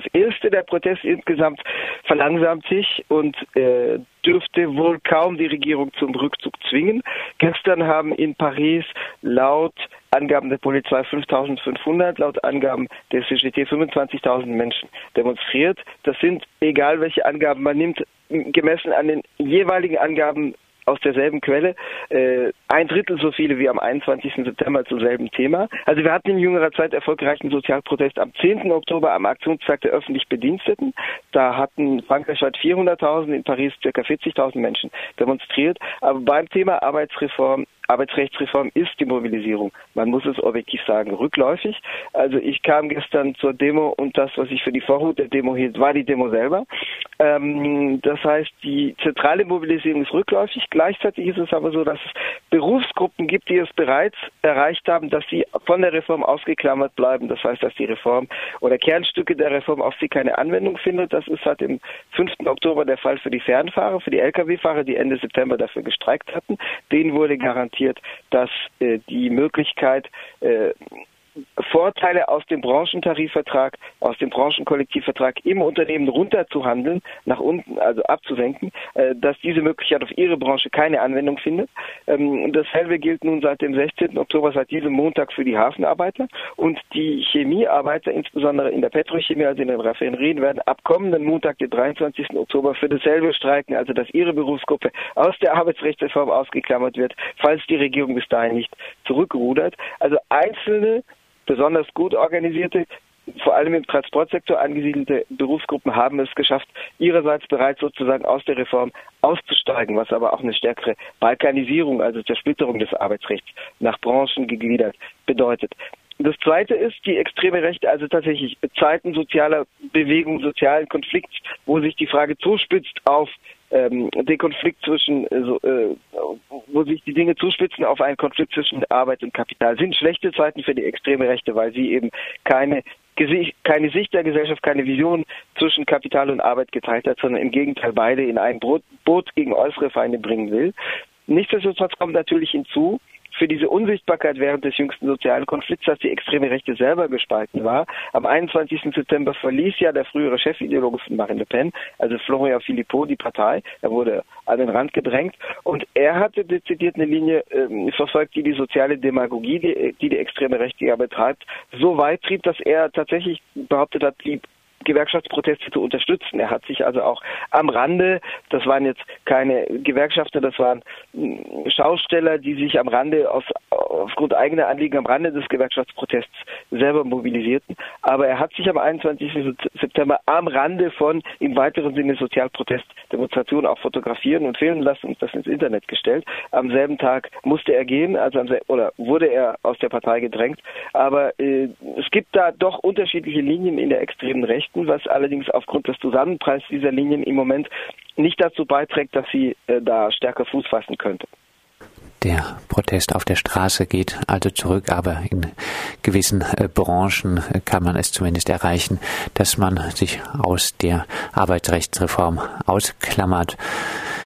das erste, der Protest insgesamt verlangsamt sich und äh, dürfte wohl kaum die Regierung zum Rückzug zwingen. Gestern haben in Paris laut Angaben der Polizei 5500, laut Angaben der CGT 25.000 Menschen demonstriert. Das sind, egal welche Angaben man nimmt, gemessen an den jeweiligen Angaben aus derselben Quelle, äh, ein Drittel so viele wie am 21. September zum selben Thema. Also wir hatten in jüngerer Zeit erfolgreichen Sozialprotest am 10. Oktober am Aktionstag der öffentlich Bediensteten. Da hatten frankreichweit 400.000, in Paris ca. 40.000 Menschen demonstriert. Aber beim Thema Arbeitsreform Arbeitsrechtsreform ist die Mobilisierung, man muss es objektiv sagen, rückläufig. Also ich kam gestern zur Demo und das, was ich für die Vorhut der Demo hielt, war die Demo selber. Ähm, das heißt, die zentrale Mobilisierung ist rückläufig. Gleichzeitig ist es aber so, dass es Berufsgruppen gibt, die es bereits erreicht haben, dass sie von der Reform ausgeklammert bleiben. Das heißt, dass die Reform oder Kernstücke der Reform auf sie keine Anwendung findet. Das ist seit dem 5. Oktober der Fall für die Fernfahrer, für die Lkw-Fahrer, die Ende September dafür gestreikt hatten. Denen wurde garantiert, dass äh, die Möglichkeit, äh, Vorteile aus dem Branchentarifvertrag, aus dem Branchenkollektivvertrag im Unternehmen runterzuhandeln, nach unten, also abzusenken, äh, dass diese Möglichkeit auf ihre Branche keine Anwendung findet. Ähm, dasselbe gilt nun seit dem 16. Oktober, seit diesem Montag für die Hafenarbeiter und die Chemiearbeiter, insbesondere in der Petrochemie, also in den Raffinerien, werden ab kommenden Montag, den 23. Oktober, für dasselbe streiken, also dass ihre Berufsgruppe aus der Arbeitsrechtsreform ausgeklammert wird, falls die Regierung bis dahin nicht zurückrudert. Also einzelne besonders gut organisierte, vor allem im Transportsektor angesiedelte Berufsgruppen haben es geschafft, ihrerseits bereits sozusagen aus der Reform auszusteigen, was aber auch eine stärkere Balkanisierung, also Zersplitterung des Arbeitsrechts nach Branchen gegliedert bedeutet. Das zweite ist die extreme Rechte, also tatsächlich Zeiten sozialer Bewegung, sozialen Konflikts, wo sich die Frage zuspitzt auf ähm, den Konflikt zwischen, äh, äh, wo sich die Dinge zuspitzen auf einen Konflikt zwischen Arbeit und Kapital, sind schlechte Zeiten für die extreme Rechte, weil sie eben keine keine Sicht der Gesellschaft, keine Vision zwischen Kapital und Arbeit geteilt hat, sondern im Gegenteil beide in ein Boot gegen äußere Feinde bringen will. Nichtsdestotrotz kommt natürlich hinzu, für diese Unsichtbarkeit während des jüngsten sozialen Konflikts, dass die extreme Rechte selber gespalten war. Am 21. September verließ ja der frühere Chefideologe von Marine Le Pen, also Florian Philippot, die Partei. Er wurde an den Rand gedrängt und er hatte dezidiert eine Linie äh, verfolgt, die die soziale Demagogie, die, die die extreme Rechte ja betreibt, so weit trieb, dass er tatsächlich behauptet hat, die Gewerkschaftsproteste zu unterstützen. Er hat sich also auch am Rande, das waren jetzt keine Gewerkschafter, das waren hm, Schausteller, die sich am Rande aus, aufgrund eigener Anliegen am Rande des Gewerkschaftsprotests selber mobilisierten. Aber er hat sich am 21. September am Rande von im weiteren Sinne Sozialprotestdemonstrationen auch fotografieren und filmen lassen und das ins Internet gestellt. Am selben Tag musste er gehen, also am, oder wurde er aus der Partei gedrängt. Aber äh, es gibt da doch unterschiedliche Linien in der extremen Rechten. Was allerdings aufgrund des Zusammenpreises dieser Linien im Moment nicht dazu beiträgt, dass sie äh, da stärker Fuß fassen könnte. Der Protest auf der Straße geht also zurück, aber in gewissen äh, Branchen äh, kann man es zumindest erreichen, dass man sich aus der Arbeitsrechtsreform ausklammert.